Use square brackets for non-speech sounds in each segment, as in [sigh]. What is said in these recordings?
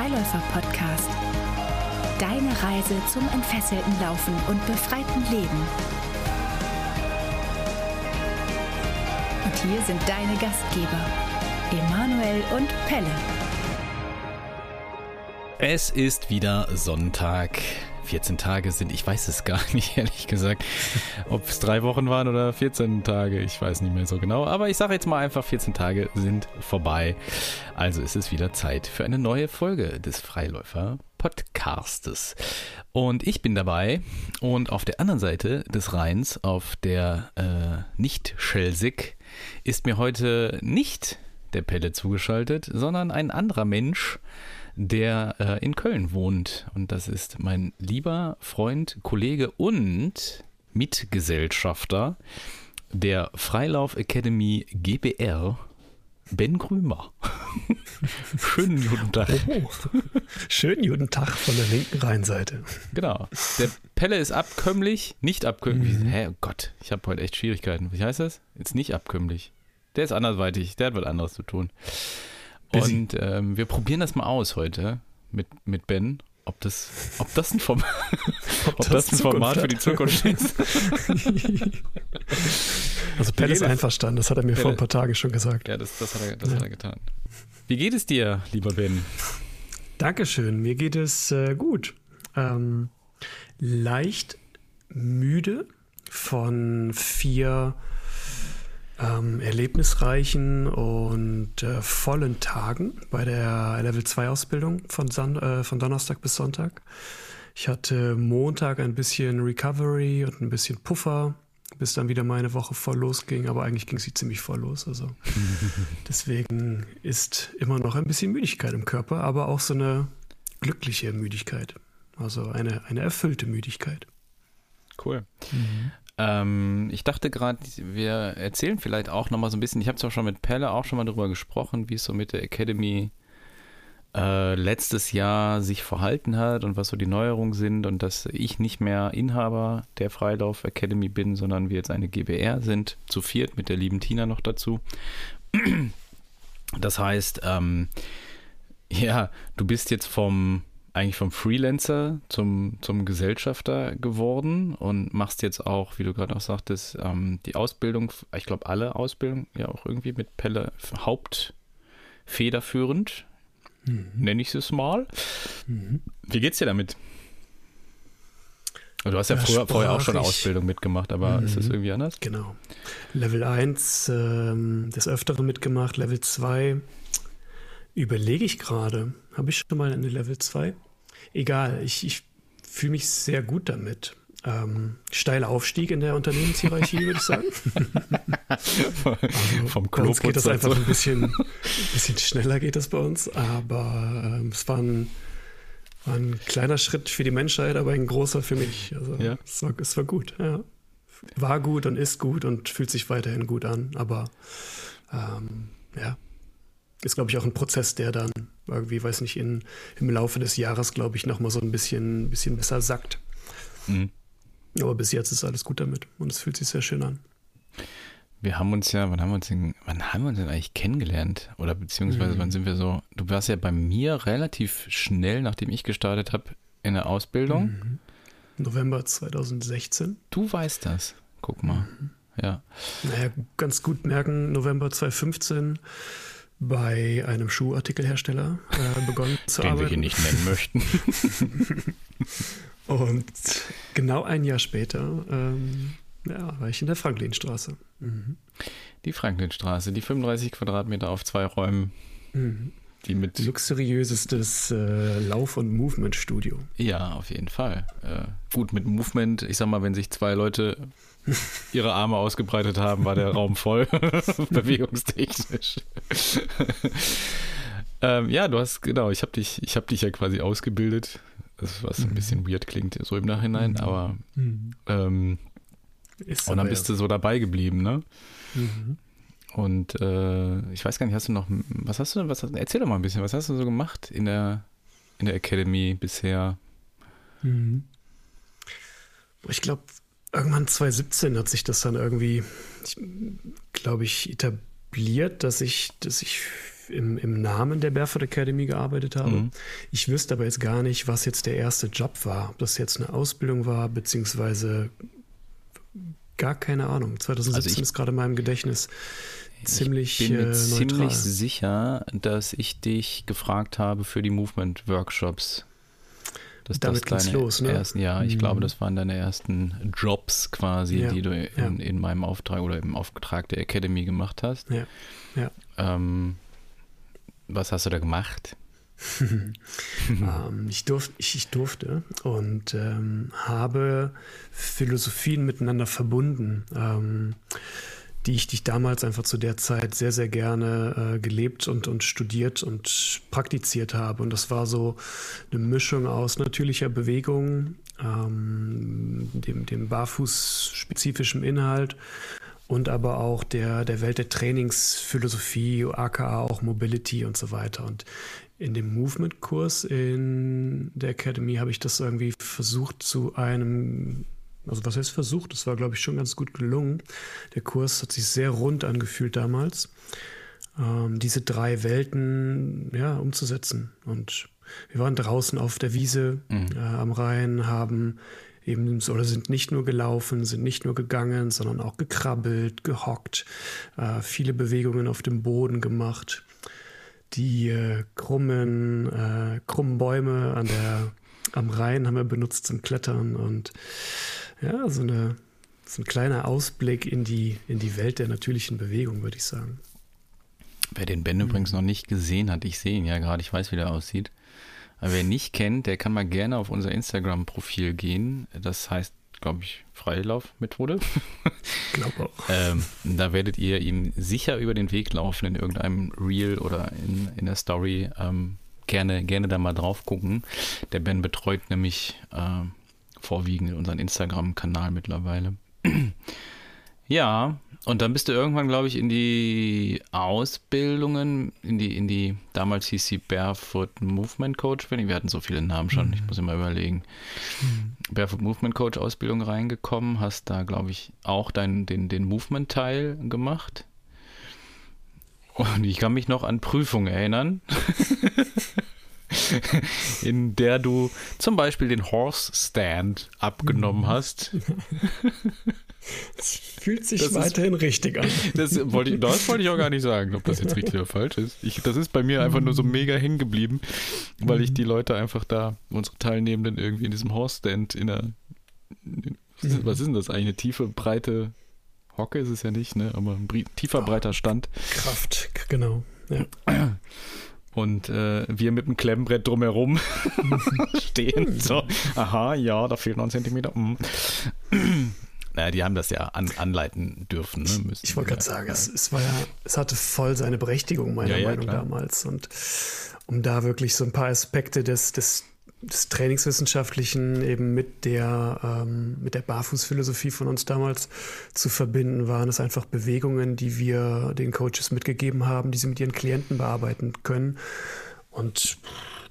Freiläufer-Podcast. Deine Reise zum entfesselten Laufen und befreiten Leben. Und hier sind deine Gastgeber, Emanuel und Pelle. Es ist wieder Sonntag. 14 Tage sind, ich weiß es gar [laughs] nicht, ehrlich gesagt, ob es drei Wochen waren oder 14 Tage, ich weiß nicht mehr so genau. Aber ich sage jetzt mal einfach, 14 Tage sind vorbei. Also ist es wieder Zeit für eine neue Folge des Freiläufer Podcastes. Und ich bin dabei und auf der anderen Seite des Rheins, auf der äh, Nicht-Schelsig, ist mir heute nicht der Pelle zugeschaltet, sondern ein anderer Mensch, der äh, in Köln wohnt. Und das ist mein lieber Freund, Kollege und Mitgesellschafter der Freilauf Academy GBR, Ben Krümer. [laughs] Schönen guten Tag. Oh, schönen guten Tag von der linken Rheinseite. Genau. Der Pelle ist abkömmlich, nicht abkömmlich. Mhm. Hä, oh Gott, ich habe heute echt Schwierigkeiten. Wie heißt das? Jetzt nicht abkömmlich. Der ist andersweitig, der hat was anderes zu tun. Busy. Und ähm, wir probieren das mal aus heute mit, mit Ben, ob das, ob das ein, Form [laughs] ob, ob das, ein Format hat. für die Zukunft [laughs] ist. also Ben ist einverstanden, das hat er mir Pelle. vor ein paar Tagen schon gesagt. Ja, das, das, hat, er, das ja. hat er getan. Wie geht es dir, lieber Ben? Dankeschön, mir geht es äh, gut. Ähm, leicht müde von vier ähm, erlebnisreichen und äh, vollen Tagen bei der Level 2 Ausbildung von, äh, von Donnerstag bis Sonntag. Ich hatte Montag ein bisschen Recovery und ein bisschen Puffer, bis dann wieder meine Woche voll losging, aber eigentlich ging sie ziemlich voll los. Also [laughs] deswegen ist immer noch ein bisschen Müdigkeit im Körper, aber auch so eine glückliche Müdigkeit. Also eine, eine erfüllte Müdigkeit. Cool. Mhm. Ähm, ich dachte gerade, wir erzählen vielleicht auch nochmal so ein bisschen, ich habe zwar schon mit Pelle auch schon mal darüber gesprochen, wie es so mit der Academy äh, letztes Jahr sich verhalten hat und was so die Neuerungen sind und dass ich nicht mehr Inhaber der Freilauf Academy bin, sondern wir jetzt eine GBR sind, zu viert mit der lieben Tina noch dazu. Das heißt, ähm, ja, du bist jetzt vom eigentlich vom Freelancer zum, zum Gesellschafter geworden und machst jetzt auch, wie du gerade auch sagtest, ähm, die Ausbildung, ich glaube alle Ausbildungen ja auch irgendwie mit Pelle hauptfederführend, mhm. nenne ich es mal. Mhm. Wie geht's dir damit? Du hast ja, ja früher, vorher auch schon Ausbildung mitgemacht, aber mhm. ist das irgendwie anders? Genau. Level 1 ähm, des Öfteren mitgemacht, Level 2 Überlege ich gerade. Habe ich schon mal eine Level 2? Egal, ich, ich fühle mich sehr gut damit. Ähm, steiler Aufstieg in der Unternehmenshierarchie, würde ich sagen. also, Vom uns geht das einfach ein bisschen, ein bisschen schneller geht das bei uns, aber ähm, es war ein, war ein kleiner Schritt für die Menschheit, aber ein großer für mich. Also ja. es, war, es war gut, ja. War gut und ist gut und fühlt sich weiterhin gut an, aber ähm, ja, ist, glaube ich, auch ein Prozess, der dann irgendwie, weiß nicht, in, im Laufe des Jahres, glaube ich, nochmal so ein bisschen, bisschen besser sackt. Mhm. Aber bis jetzt ist alles gut damit und es fühlt sich sehr schön an. Wir haben uns ja, wann haben wir uns denn, wann haben wir uns denn eigentlich kennengelernt? Oder beziehungsweise mhm. wann sind wir so, du warst ja bei mir relativ schnell, nachdem ich gestartet habe, in der Ausbildung. Mhm. November 2016. Du weißt das. Guck mal. Mhm. Ja. Naja, ganz gut merken, November 2015 bei einem Schuhartikelhersteller äh, begonnen [laughs] zu Den arbeiten. Den wir hier nicht nennen möchten. [laughs] Und genau ein Jahr später ähm, ja, war ich in der Franklinstraße. Mhm. Die Franklinstraße, die 35 Quadratmeter auf zwei Räumen. Mhm. Die mit Luxuriösestes äh, Lauf- und Movement-Studio. Ja, auf jeden Fall. Äh, gut, mit Movement, ich sag mal, wenn sich zwei Leute ihre Arme ausgebreitet haben, war der [laughs] Raum voll, [laughs] bewegungstechnisch. [laughs] ähm, ja, du hast, genau, ich habe dich, ich dich ja quasi ausgebildet, was mhm. ein bisschen weird klingt, so im Nachhinein, mhm. aber mhm. Ähm, und dann bist du so dabei geblieben, ne? Mhm. Und äh, ich weiß gar nicht, hast du noch, was hast du, was, erzähl doch mal ein bisschen, was hast du so gemacht in der, in der Academy bisher? Mhm. Ich glaube, irgendwann 2017 hat sich das dann irgendwie, glaube ich, etabliert, dass ich, dass ich im, im Namen der Barefoot Academy gearbeitet habe. Mhm. Ich wüsste aber jetzt gar nicht, was jetzt der erste Job war. Ob das jetzt eine Ausbildung war, beziehungsweise gar keine Ahnung. 2017 also ist gerade in meinem Gedächtnis ziemlich Ich bin mir äh, ziemlich sicher, dass ich dich gefragt habe für die Movement-Workshops. Dass Damit das deine los, ne? ersten, ja, ich mhm. glaube, das waren deine ersten Jobs quasi, ja, die du in, ja. in, meinem Auftrag oder im Auftrag der Academy gemacht hast. Ja. ja. Ähm, was hast du da gemacht? [laughs] ähm, ich, durf, ich, ich, durfte und ähm, habe Philosophien miteinander verbunden. Ähm, die ich, die damals einfach zu der Zeit sehr, sehr gerne äh, gelebt und, und studiert und praktiziert habe. Und das war so eine Mischung aus natürlicher Bewegung, ähm, dem, dem barfuß-spezifischen Inhalt und aber auch der, der Welt der Trainingsphilosophie, aka auch Mobility und so weiter. Und in dem Movement-Kurs in der Academy habe ich das irgendwie versucht zu einem also was heißt versucht? Das war, glaube ich, schon ganz gut gelungen. Der Kurs hat sich sehr rund angefühlt damals, ähm, diese drei Welten ja, umzusetzen. Und wir waren draußen auf der Wiese mhm. äh, am Rhein, haben eben oder sind nicht nur gelaufen, sind nicht nur gegangen, sondern auch gekrabbelt, gehockt, äh, viele Bewegungen auf dem Boden gemacht. Die äh, krummen, äh, krummen Bäume an der, am Rhein haben wir benutzt zum Klettern und ja, so, eine, so ein kleiner Ausblick in die, in die Welt der natürlichen Bewegung, würde ich sagen. Wer den Ben mhm. übrigens noch nicht gesehen hat, ich sehe ihn ja gerade, ich weiß, wie der aussieht. Aber wer ihn nicht kennt, der kann mal gerne auf unser Instagram-Profil gehen. Das heißt, glaube ich, Freilaufmethode. [laughs] Glaube auch. ähm, da werdet ihr ihm sicher über den Weg laufen in irgendeinem Reel oder in, in der Story. Ähm, gerne, gerne da mal drauf gucken. Der Ben betreut nämlich äh, vorwiegend unseren Instagram-Kanal mittlerweile. [clears throat] ja, und dann bist du irgendwann, glaube ich, in die Ausbildungen, in die, in die, damals hieß sie Barefoot Movement Coach, wir hatten so viele Namen schon, mhm. ich muss immer überlegen. Mhm. Barefoot Movement Coach Ausbildung reingekommen, hast da, glaube ich, auch dein, den, den Movement-Teil gemacht. Und ich kann mich noch an Prüfungen erinnern. [laughs] [laughs] in der du zum Beispiel den Horse Stand abgenommen mhm. hast. Das fühlt sich das weiterhin ist, richtig an. Das wollte, ich, das wollte ich auch gar nicht sagen, ob das jetzt richtig oder falsch ist. Ich, das ist bei mir einfach nur so mega hängen geblieben, weil ich die Leute einfach da, unsere Teilnehmenden irgendwie in diesem Horse Stand in der, was ist denn das eigentlich, eine tiefe, breite Hocke ist es ja nicht, ne? aber ein tiefer, breiter Stand. Kraft, genau. Ja. [clears throat] Und äh, wir mit dem Klemmbrett drumherum [laughs] stehen. So, aha, ja, da fehlt noch ein Zentimeter. Mm. [clears throat] naja, die haben das ja an, anleiten dürfen. Ne? Müssen ich wollte gerade sagen, es, es, war ja, es hatte voll seine Berechtigung, meiner ja, ja, Meinung klar. damals. Und um da wirklich so ein paar Aspekte des, des des Trainingswissenschaftlichen eben mit der, ähm, mit der Barfußphilosophie von uns damals zu verbinden, waren es einfach Bewegungen, die wir den Coaches mitgegeben haben, die sie mit ihren Klienten bearbeiten können. Und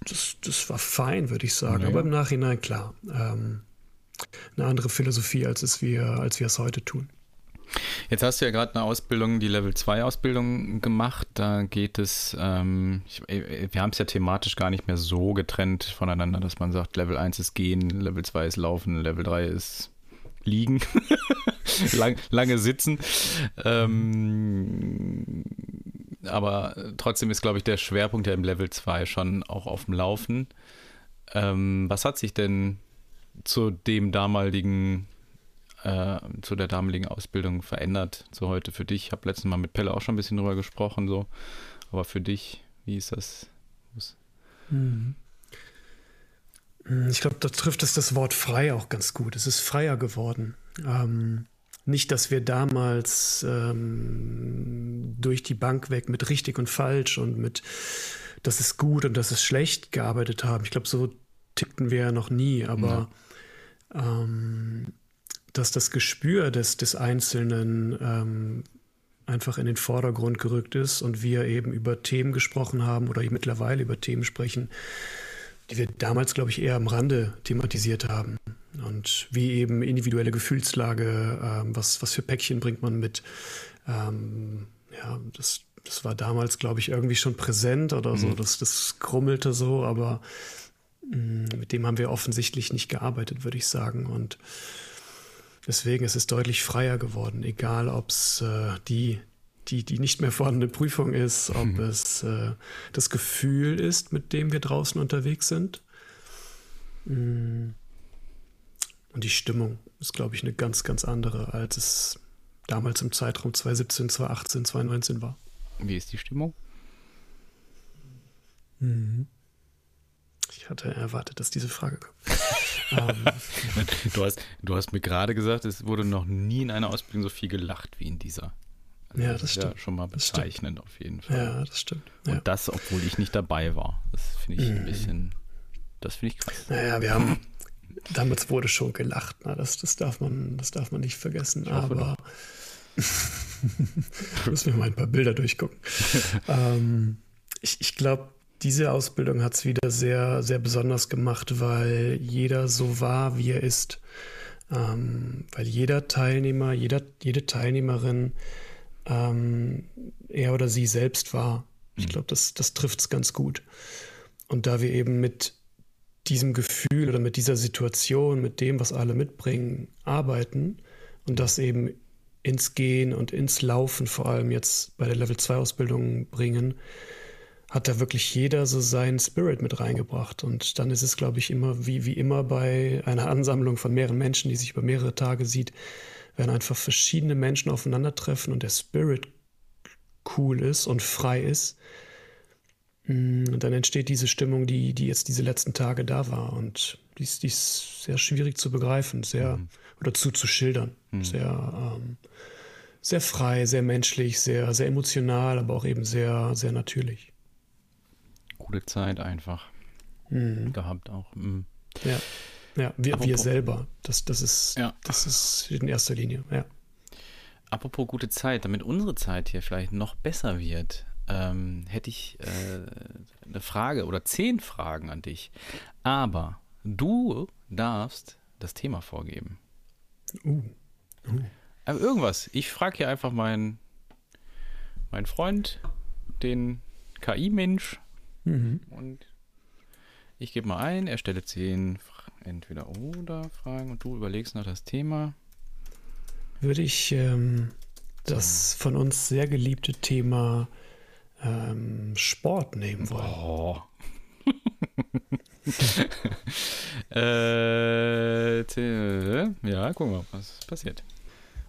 das, das war fein, würde ich sagen. Ja. Aber im Nachhinein, klar, ähm, eine andere Philosophie, als, es wir, als wir es heute tun. Jetzt hast du ja gerade eine Ausbildung, die Level 2 Ausbildung gemacht. Da geht es, ähm, ich, äh, wir haben es ja thematisch gar nicht mehr so getrennt voneinander, dass man sagt, Level 1 ist gehen, Level 2 ist laufen, Level 3 ist liegen, [laughs] Lang, lange sitzen. Ähm, aber trotzdem ist, glaube ich, der Schwerpunkt ja im Level 2 schon auch auf dem Laufen. Ähm, was hat sich denn zu dem damaligen äh, zu der damaligen Ausbildung verändert zu heute für dich? Ich habe letztes Mal mit Pelle auch schon ein bisschen drüber gesprochen, so. Aber für dich, wie ist das? Hm. Ich glaube, da trifft es das Wort frei auch ganz gut. Es ist freier geworden. Ähm, nicht, dass wir damals ähm, durch die Bank weg mit richtig und falsch und mit das ist gut und das ist schlecht gearbeitet haben. Ich glaube, so tickten wir ja noch nie, aber ja. ähm, dass das Gespür des, des Einzelnen ähm, einfach in den Vordergrund gerückt ist und wir eben über Themen gesprochen haben oder mittlerweile über Themen sprechen, die wir damals, glaube ich, eher am Rande thematisiert haben. Und wie eben individuelle Gefühlslage, ähm, was, was für Päckchen bringt man mit. Ähm, ja, das, das war damals, glaube ich, irgendwie schon präsent oder so. Mhm. Das, das grummelte so, aber mh, mm, mit dem haben wir offensichtlich nicht gearbeitet, würde ich sagen. Und deswegen ist es deutlich freier geworden, egal ob es äh, die, die, die nicht mehr vorhandene Prüfung ist, ob mhm. es äh, das Gefühl ist, mit dem wir draußen unterwegs sind. Mm. Und die Stimmung ist, glaube ich, eine ganz, ganz andere, als es damals im Zeitraum 2017, 2018, 2019 war. Wie ist die Stimmung? Mhm. Ich hatte erwartet, dass diese Frage kommt. [laughs] Ähm. du, hast, du hast mir gerade gesagt, es wurde noch nie in einer Ausbildung so viel gelacht wie in dieser. Also ja, das, das stimmt. Ja schon mal bezeichnend auf jeden Fall. Ja, das stimmt. Und ja. das, obwohl ich nicht dabei war. Das finde ich mhm. ein bisschen, das finde ich krass. Naja, wir haben, [laughs] damals wurde schon gelacht. Na, das, das, darf man, das darf man nicht vergessen. Aber [laughs] müssen wir mal ein paar Bilder durchgucken. ähm, ich ich glaube, diese Ausbildung hat es wieder sehr, sehr besonders gemacht, weil jeder so war, wie er ist. Ähm, weil jeder Teilnehmer, jeder, jede Teilnehmerin ähm, er oder sie selbst war. Ich mhm. glaube, das, das trifft es ganz gut. Und da wir eben mit diesem Gefühl oder mit dieser Situation, mit dem, was alle mitbringen, arbeiten und das eben ins Gehen und ins Laufen vor allem jetzt bei der Level 2 Ausbildung bringen, hat da wirklich jeder so seinen Spirit mit reingebracht. Und dann ist es, glaube ich, immer wie, wie immer bei einer Ansammlung von mehreren Menschen, die sich über mehrere Tage sieht, wenn einfach verschiedene Menschen aufeinandertreffen und der Spirit cool ist und frei ist, mm, dann entsteht diese Stimmung, die, die jetzt diese letzten Tage da war. Und die ist, die ist sehr schwierig zu begreifen, sehr mhm. oder zu, zu schildern. Mhm. Sehr, ähm, sehr frei, sehr menschlich, sehr, sehr emotional, aber auch eben sehr, sehr natürlich coole Zeit einfach mhm. gehabt auch. Mhm. Ja, ja wir, wir selber. Das, das, ist, ja. das ist in erster Linie, ja. Apropos gute Zeit, damit unsere Zeit hier vielleicht noch besser wird, ähm, hätte ich äh, eine Frage oder zehn Fragen an dich. Aber du darfst das Thema vorgeben. Uh. uh. Aber irgendwas. Ich frage hier einfach meinen mein Freund, den KI-Mensch, Mhm. Und ich gebe mal ein, er stelle zehn entweder oder Fragen und du überlegst noch das Thema. Würde ich ähm, das von uns sehr geliebte Thema ähm, Sport nehmen wollen. Oh. [laughs] äh, ja, gucken wir mal, was passiert.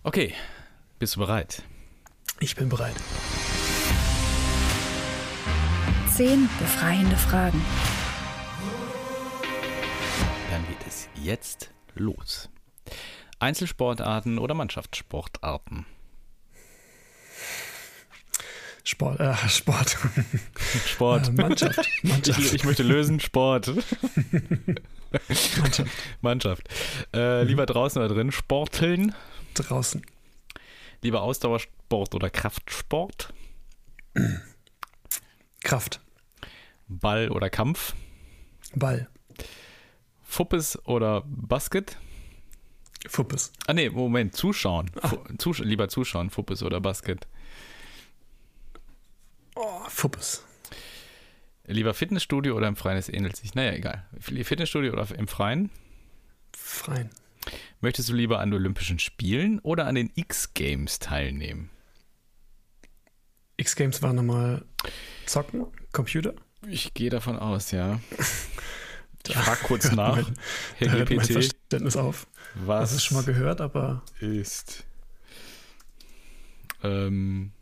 Okay, bist du bereit? Ich bin bereit. Zehn befreiende Fragen. Dann geht es jetzt los. Einzelsportarten oder Mannschaftssportarten? Sport, äh, Sport. Sport. Äh, Mannschaft. Mannschaft. [laughs] Ich, ich, möchte lösen, Sport. Mannschaft. Mannschaft. Äh, lieber draußen oder drin? Sporteln? Draußen. Lieber Ausdauersport oder Kraftsport? [clears throat] Kraft. Ball oder Kampf? Ball. Fuppes oder Basket? Fuppes. Ah nee, Moment, zuschauen. Zus lieber zuschauen, Fuppes oder Basket? Oh, Fuppes. Lieber Fitnessstudio oder im Freien? Das ähnelt sich. Naja, egal. Fitnessstudio oder im Freien? Freien. Möchtest du lieber an Olympischen Spielen oder an den X-Games teilnehmen? X-Games war nochmal zocken, Computer? Ich gehe davon aus, ja. [laughs] Ich frage kurz nach. mein, Herr GPT. Mein Verständnis auf. Was Hast du schon mal gehört, aber. Ist. Ähm,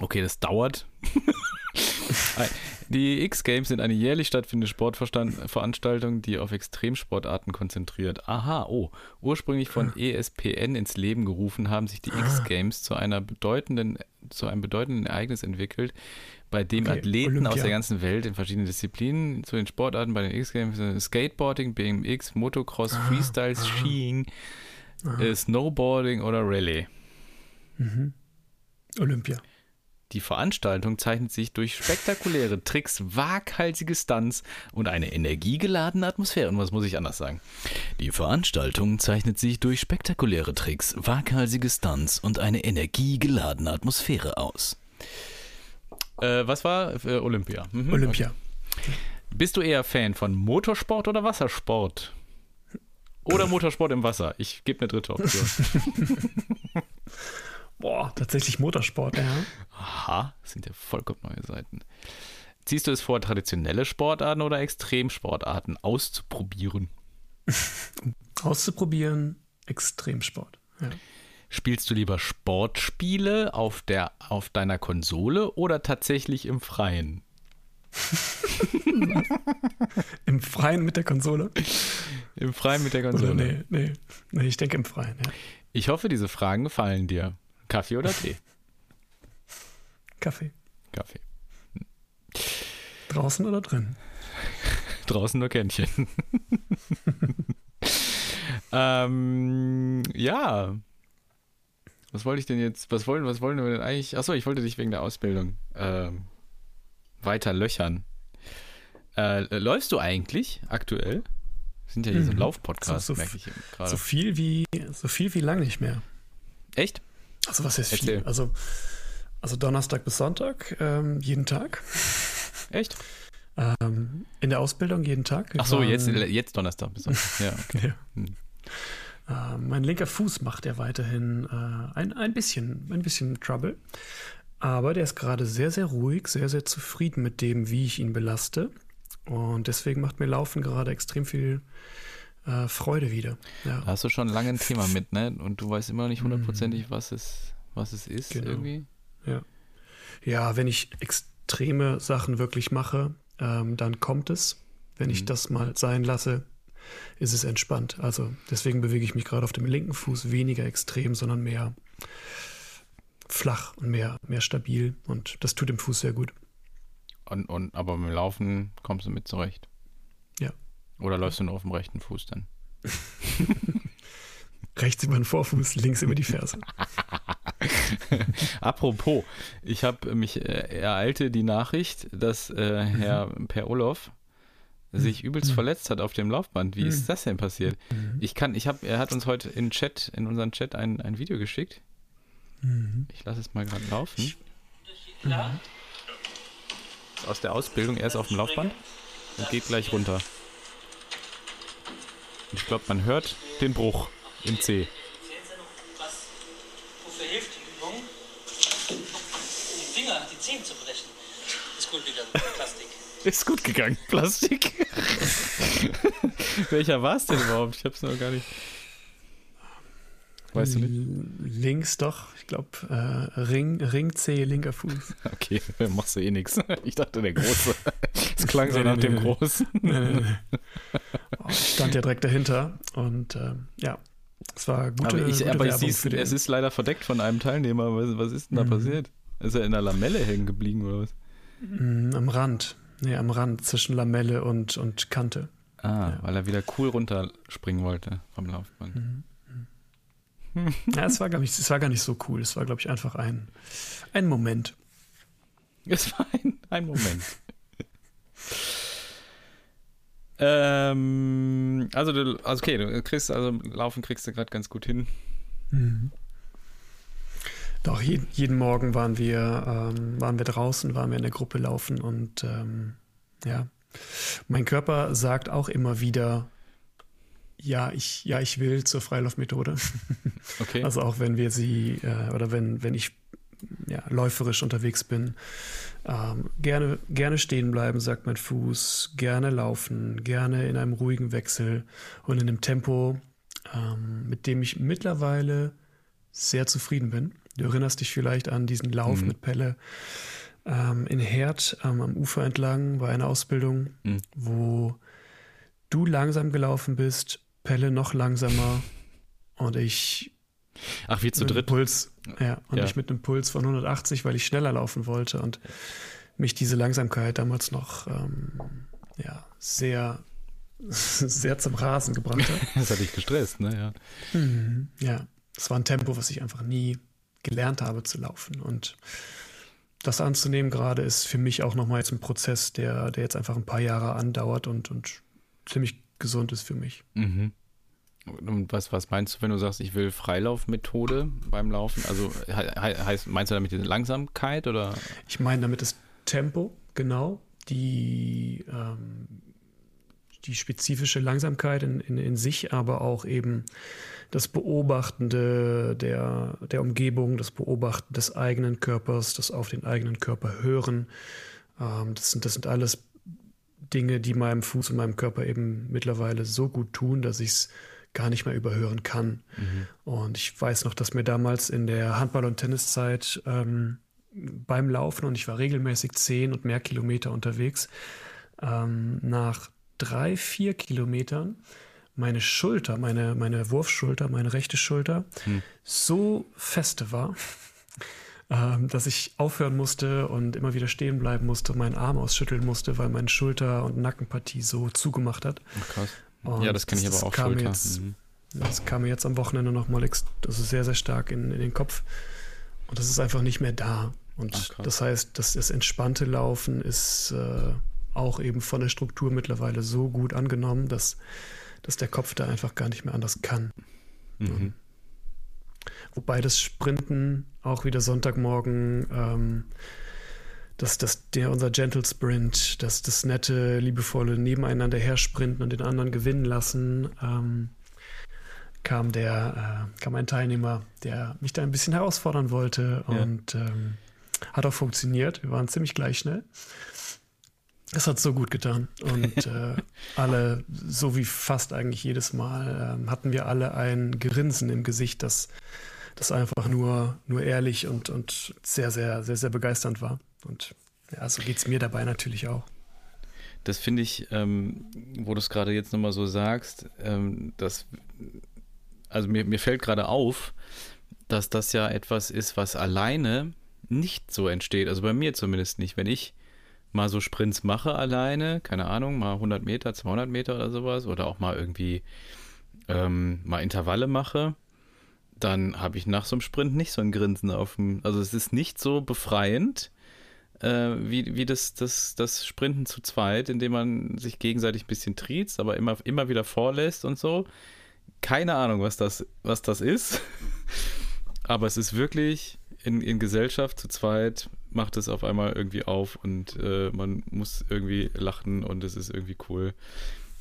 okay, das dauert. [laughs] Die X-Games sind eine jährlich stattfindende Sportveranstaltung, die auf Extremsportarten konzentriert. Aha, oh. Ursprünglich von hm. ESPN ins Leben gerufen, haben sich die ah. X-Games zu einer bedeutenden, zu einem bedeutenden Ereignis entwickelt, bei dem okay, Athleten Olympia. aus der ganzen Welt in verschiedenen Disziplinen zu den Sportarten bei den X-Games Skateboarding, BMX, Motocross, ah, Freestyle, aha. Skiing, aha. Äh, Snowboarding oder Rallye. Mhm. Olympia. Die Veranstaltung zeichnet sich durch spektakuläre Tricks, waghalsige Stunts und eine energiegeladene Atmosphäre. Und was muss ich anders sagen? Die Veranstaltung zeichnet sich durch spektakuläre Tricks, waghalsige Stunts und eine energiegeladene Atmosphäre aus. Äh, was war äh, Olympia? Mhm, Olympia. Okay. Bist du eher Fan von Motorsport oder Wassersport? Oder Motorsport im Wasser? Ich gebe eine dritte Option. [laughs] Boah, tatsächlich Motorsport, ja. Aha, das sind ja vollkommen neue Seiten. Ziehst du es vor, traditionelle Sportarten oder Extremsportarten auszuprobieren? [laughs] auszuprobieren, Extremsport. Ja. Spielst du lieber Sportspiele auf, der, auf deiner Konsole oder tatsächlich im Freien? [laughs] Im Freien mit der Konsole? Im Freien mit der Konsole? Oder nee, nee, nee, ich denke im Freien, ja. Ich hoffe, diese Fragen gefallen dir. Kaffee oder Tee? Kaffee. Kaffee. Hm. Draußen oder drin? [laughs] Draußen nur Kännchen. [laughs] ähm, ja. Was wollte ich denn jetzt? Was wollen, was wollen wir denn eigentlich? Achso, ich wollte dich wegen der Ausbildung ähm, weiter löchern. Äh, läufst du eigentlich aktuell? Wir sind ja hier mhm. so ein mhm. Laufpodcast, so, so, merke ich gerade. So viel wie so viel wie lang nicht mehr. Echt? Also was ist viel? Also, also Donnerstag bis Sonntag, ähm, jeden Tag. [laughs] Echt? Ähm, in der Ausbildung jeden Tag. Ach so, jetzt, jetzt Donnerstag bis Sonntag. Ja, okay. [laughs] ja. Hm. Äh, mein linker Fuß macht ja weiterhin äh, ein, ein bisschen, ein bisschen Trouble. Aber der ist gerade sehr, sehr ruhig, sehr, sehr zufrieden mit dem, wie ich ihn belaste. Und deswegen macht mir Laufen gerade extrem viel äh, Freude wieder. Ja. Da hast du schon lange ein Thema mit, ne? Und du weißt immer nicht hundertprozentig, mhm. was es, was es ist genau. irgendwie. Ja. Ja, wenn ich extreme Sachen wirklich mache, ähm, dann kommt es. Wenn mhm. ich das mal sein lasse, ist es entspannt. Also deswegen bewege ich mich gerade auf dem linken Fuß weniger extrem, sondern mehr flach und mehr, mehr stabil. Und das tut dem Fuß sehr gut. Und, und aber dem Laufen kommst du mit zurecht. Oder läufst du nur auf dem rechten Fuß dann? [laughs] Rechts über den Vorfuß, links über die Ferse. [laughs] Apropos, ich habe mich äh, ereilte die Nachricht, dass äh, Herr mhm. Per Olof sich übelst mhm. verletzt hat auf dem Laufband. Wie mhm. ist das denn passiert? Mhm. Ich kann, ich habe, er hat uns heute in Chat, in unseren Chat ein, ein Video geschickt. Mhm. Ich lasse es mal gerade laufen. Ja. Aus der Ausbildung, er ist auf dem Laufband und geht gleich runter. Ich glaube, man hört den Bruch im C. Wofür hilft die Übung? Die Finger, die Zehen zu brechen. Ist gut wieder [laughs] Plastik. Ist gut gegangen, Plastik. [laughs] Welcher war es denn überhaupt? Ich hab's noch gar nicht. Weißt du nicht? Links doch, ich glaube, äh, Ring, Ring C, linker Fuß. [laughs] Okay, dann machst du eh nichts. Ich dachte, der Große. Es klang so nach dem Großen. Ich stand ja direkt dahinter und äh, ja, es war gute, aber, ich, gute aber ich es ist leider verdeckt von einem Teilnehmer. Was, was ist denn da mhm. passiert? Ist er in der Lamelle hängen geblieben oder was? Mhm, am Rand. Nee, am Rand zwischen Lamelle und, und Kante. Ah, ja. weil er wieder cool runterspringen wollte vom Laufband. Mhm. ja, es war, ich, es war gar nicht so cool. Es war, glaube ich, einfach ein, ein Moment. Es war ein, ein Moment. [laughs] ähm, also, du, also, okay, du kriegst, also Laufen kriegst du gerade ganz gut hin. Mhm. Doch, jeden, jeden Morgen waren wir, ähm, waren wir draußen, waren wir in der Gruppe laufen und ähm, ja, mein Körper sagt auch immer wieder, ja, ich, ja, ich will zur Freilaufmethode. [laughs] Okay. Also auch wenn wir sie äh, oder wenn, wenn ich ja, läuferisch unterwegs bin, ähm, gerne, gerne stehen bleiben, sagt mein Fuß, gerne laufen, gerne in einem ruhigen Wechsel und in einem Tempo, ähm, mit dem ich mittlerweile sehr zufrieden bin. Du erinnerst dich vielleicht an diesen Lauf mhm. mit Pelle ähm, in Herd ähm, am Ufer entlang bei einer Ausbildung, mhm. wo du langsam gelaufen bist, Pelle noch langsamer und ich. Ach, wie zu dritt? Puls, ja, und ja. ich mit einem Puls von 180, weil ich schneller laufen wollte und mich diese Langsamkeit damals noch ähm, ja, sehr, [laughs] sehr zum Rasen gebracht hat. [laughs] das hat dich gestresst, ne? Ja. Mhm, ja, es war ein Tempo, was ich einfach nie gelernt habe zu laufen und das anzunehmen gerade ist für mich auch nochmal jetzt ein Prozess, der, der jetzt einfach ein paar Jahre andauert und, und ziemlich gesund ist für mich. Mhm. Und was, was meinst du, wenn du sagst, ich will Freilaufmethode beim Laufen? Also heißt, meinst du damit die Langsamkeit oder? Ich meine damit das Tempo, genau. Die, ähm, die spezifische Langsamkeit in, in, in sich, aber auch eben das Beobachtende der, der Umgebung, das Beobachten des eigenen Körpers, das auf den eigenen Körper hören. Ähm, das, sind, das sind alles Dinge, die meinem Fuß und meinem Körper eben mittlerweile so gut tun, dass ich es gar nicht mehr überhören kann. Mhm. Und ich weiß noch, dass mir damals in der Handball- und Tenniszeit ähm, beim Laufen, und ich war regelmäßig zehn und mehr Kilometer unterwegs, ähm, nach drei, vier Kilometern meine Schulter, meine, meine Wurfschulter, meine rechte Schulter hm. so feste war, [laughs] ähm, dass ich aufhören musste und immer wieder stehen bleiben musste, meinen Arm ausschütteln musste, weil meine Schulter- und Nackenpartie so zugemacht hat. Ach, krass. Und ja, das kenne ich aber auch kam Schulter. Jetzt, mhm. Das kam mir jetzt am Wochenende nochmal das ist sehr, sehr stark in, in den Kopf. Und das ist einfach nicht mehr da. Und Ach, das heißt, dass das entspannte Laufen ist äh, auch eben von der Struktur mittlerweile so gut angenommen, dass, dass der Kopf da einfach gar nicht mehr anders kann. Mhm. Wobei das Sprinten auch wieder Sonntagmorgen ähm, dass das, der unser Gentle Sprint, dass das nette, liebevolle Nebeneinander hersprinten und den anderen gewinnen lassen, ähm, kam der, äh, kam ein Teilnehmer, der mich da ein bisschen herausfordern wollte und ja. ähm, hat auch funktioniert. Wir waren ziemlich gleich schnell. Es hat so gut getan. Und [laughs] äh, alle, so wie fast eigentlich jedes Mal, äh, hatten wir alle ein Grinsen im Gesicht, das, das einfach nur, nur ehrlich und, und sehr, sehr, sehr, sehr begeisternd war. Und ja, so geht es mir dabei natürlich auch. Das finde ich, ähm, wo du es gerade jetzt nochmal so sagst, ähm, dass, also mir, mir fällt gerade auf, dass das ja etwas ist, was alleine nicht so entsteht. Also bei mir zumindest nicht. Wenn ich mal so Sprints mache alleine, keine Ahnung, mal 100 Meter, 200 Meter oder sowas, oder auch mal irgendwie ähm, mal Intervalle mache, dann habe ich nach so einem Sprint nicht so ein Grinsen auf dem. Also es ist nicht so befreiend, äh, wie, wie das, das, das Sprinten zu zweit, indem man sich gegenseitig ein bisschen triezt, aber immer, immer wieder vorlässt und so. Keine Ahnung, was das, was das ist. [laughs] aber es ist wirklich in, in Gesellschaft zu zweit macht es auf einmal irgendwie auf und äh, man muss irgendwie lachen und es ist irgendwie cool.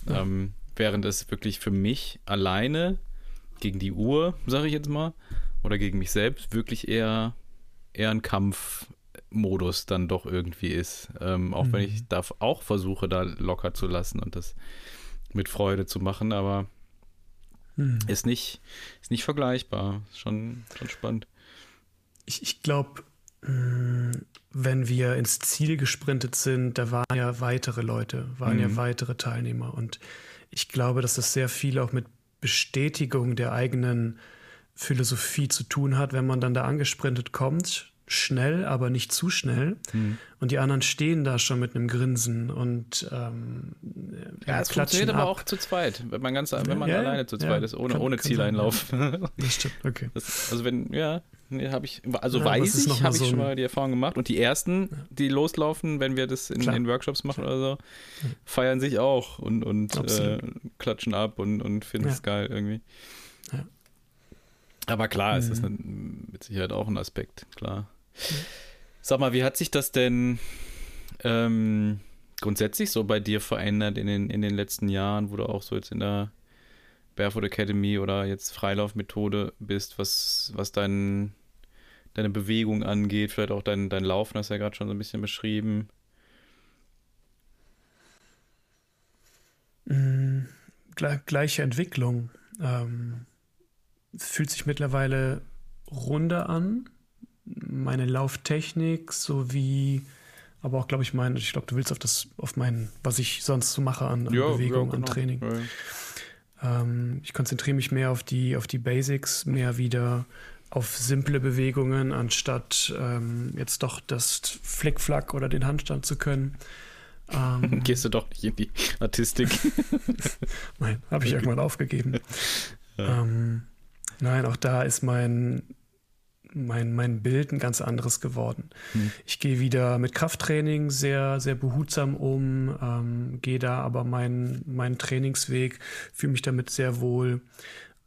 Ja. Ähm, während es wirklich für mich alleine gegen die Uhr, sage ich jetzt mal, oder gegen mich selbst wirklich eher, eher ein Kampf Modus dann doch irgendwie ist. Ähm, auch mhm. wenn ich da auch versuche, da locker zu lassen und das mit Freude zu machen, aber mhm. ist, nicht, ist nicht vergleichbar. Schon, schon spannend. Ich, ich glaube, mm, wenn wir ins Ziel gesprintet sind, da waren ja weitere Leute, waren mhm. ja weitere Teilnehmer. Und ich glaube, dass das sehr viel auch mit Bestätigung der eigenen Philosophie zu tun hat, wenn man dann da angesprintet kommt, schnell, aber nicht zu schnell. Mhm. Und die anderen stehen da schon mit einem Grinsen und ähm, ja, es funktioniert ab. aber auch zu zweit, wenn man ganz, wenn man ja, alleine zu zweit ja, ist, ohne, kann, ohne kann Zieleinlauf. Sein, das stimmt, [laughs] okay. Das, also wenn, ja, nee, habe ich, also weiß ich, habe so ich schon mal die Erfahrung gemacht. Und die ersten, die loslaufen, wenn wir das in, in Workshops machen oder so, feiern sich auch und, und äh, klatschen ab und, und finden es geil irgendwie. Aber klar, mhm. es ist mhm. mit Sicherheit auch ein Aspekt, klar. Sag mal, wie hat sich das denn ähm, grundsätzlich so bei dir verändert in den, in den letzten Jahren, wo du auch so jetzt in der Barefoot Academy oder jetzt Freilaufmethode bist, was, was dein, deine Bewegung angeht, vielleicht auch dein, dein Laufen, hast du ja gerade schon so ein bisschen beschrieben. Mhm, gleiche Entwicklung. Ähm, fühlt sich mittlerweile runder an meine Lauftechnik sowie aber auch, glaube ich, mein, ich glaube, du willst auf das, auf mein, was ich sonst so mache an, an ja, Bewegung, ja, genau. an Training. Ja, ähm, ich konzentriere mich mehr auf die, auf die Basics, mehr wieder auf simple Bewegungen, anstatt ähm, jetzt doch das Flickflack oder den Handstand zu können. Ähm, [laughs] Gehst du doch nicht in die Artistik? [laughs] nein, habe ich irgendwann aufgegeben. [laughs] Ähm, nein, auch da ist mein mein, mein Bild ein ganz anderes geworden. Hm. Ich gehe wieder mit Krafttraining sehr, sehr behutsam um, ähm, gehe da aber meinen mein Trainingsweg, fühle mich damit sehr wohl,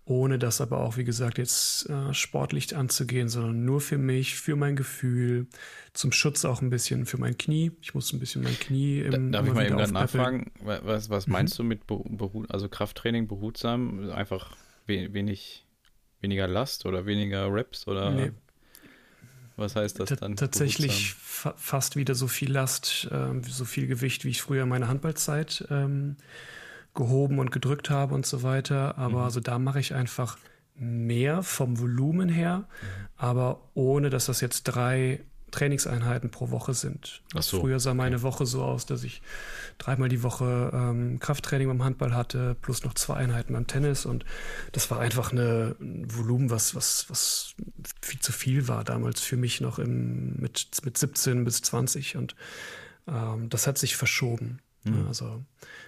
ohne das aber auch, wie gesagt, jetzt äh, sportlich anzugehen, sondern nur für mich, für mein Gefühl, zum Schutz auch ein bisschen für mein Knie. Ich muss ein bisschen mein Knie im Darf ich mal eben gerade nachfragen, was, was meinst mhm. du mit Behut, also Krafttraining behutsam? Einfach wenig weniger Last oder weniger Reps oder nee. was heißt das dann? Tatsächlich fa fast wieder so viel Last, äh, so viel Gewicht, wie ich früher in meiner Handballzeit ähm, gehoben und gedrückt habe und so weiter. Aber mhm. also da mache ich einfach mehr vom Volumen her, mhm. aber ohne dass das jetzt drei Trainingseinheiten pro Woche sind. So, Früher sah meine okay. Woche so aus, dass ich dreimal die Woche ähm, Krafttraining beim Handball hatte, plus noch zwei Einheiten beim Tennis. Und das war einfach eine, ein Volumen, was, was, was viel zu viel war damals für mich noch im, mit, mit 17 bis 20. Und ähm, das hat sich verschoben. Mhm. Also,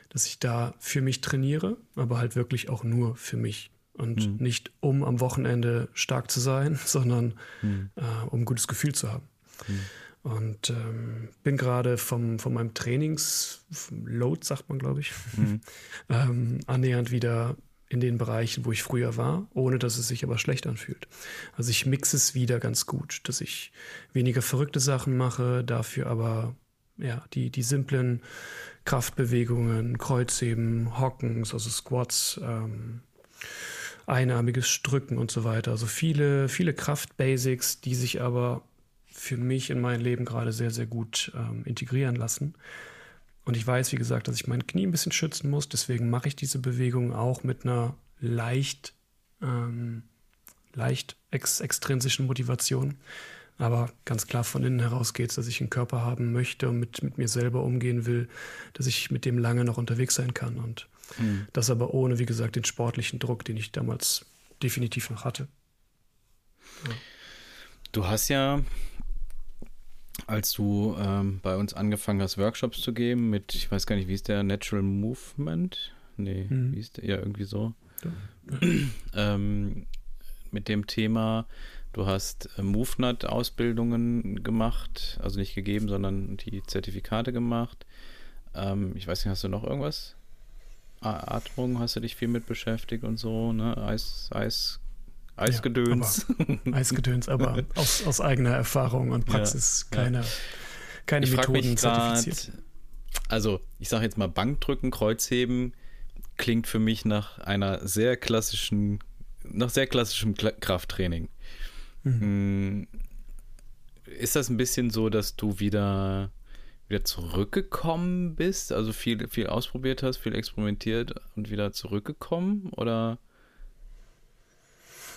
dass ich da für mich trainiere, aber halt wirklich auch nur für mich und mhm. nicht um am Wochenende stark zu sein, [laughs] sondern mhm. äh, um ein gutes Gefühl zu haben. Mhm. Und ähm, bin gerade vom, von meinem Trainingsload, sagt man, glaube ich, mhm. [laughs] ähm, annähernd wieder in den Bereichen, wo ich früher war, ohne dass es sich aber schlecht anfühlt. Also ich mixe es wieder ganz gut, dass ich weniger verrückte Sachen mache, dafür aber ja, die, die simplen Kraftbewegungen, Kreuzheben, Hockens, also Squats, ähm, einarmiges Strücken und so weiter. Also viele, viele Kraftbasics, die sich aber für mich in mein Leben gerade sehr, sehr gut ähm, integrieren lassen. Und ich weiß, wie gesagt, dass ich mein Knie ein bisschen schützen muss. Deswegen mache ich diese Bewegung auch mit einer leicht, ähm, leicht ex extrinsischen Motivation. Aber ganz klar von innen heraus geht es, dass ich einen Körper haben möchte und mit, mit mir selber umgehen will, dass ich mit dem lange noch unterwegs sein kann. Und mhm. das aber ohne, wie gesagt, den sportlichen Druck, den ich damals definitiv noch hatte. Ja. Du hast ja als du ähm, bei uns angefangen hast, Workshops zu geben mit, ich weiß gar nicht, wie ist der, Natural Movement? Nee, mhm. wie ist der? Ja, irgendwie so. Ja. [clears throat] ähm, mit dem Thema, du hast äh, MoveNut-Ausbildungen gemacht, also nicht gegeben, sondern die Zertifikate gemacht. Ähm, ich weiß nicht, hast du noch irgendwas? Atmung hast du dich viel mit beschäftigt und so, ne? Eis, Eis, Eisgedöns. Ja, [laughs] Eisgedöns, aber aus, aus, eigener Erfahrung und Praxis ja, keine, ja. keine ich Methoden zertifiziert. Also, ich sage jetzt mal Bankdrücken, Kreuzheben klingt für mich nach einer sehr klassischen, nach sehr klassischem Krafttraining. Mhm. Hm, ist das ein bisschen so, dass du wieder wieder zurückgekommen bist, also viel, viel ausprobiert hast, viel experimentiert und wieder zurückgekommen? Oder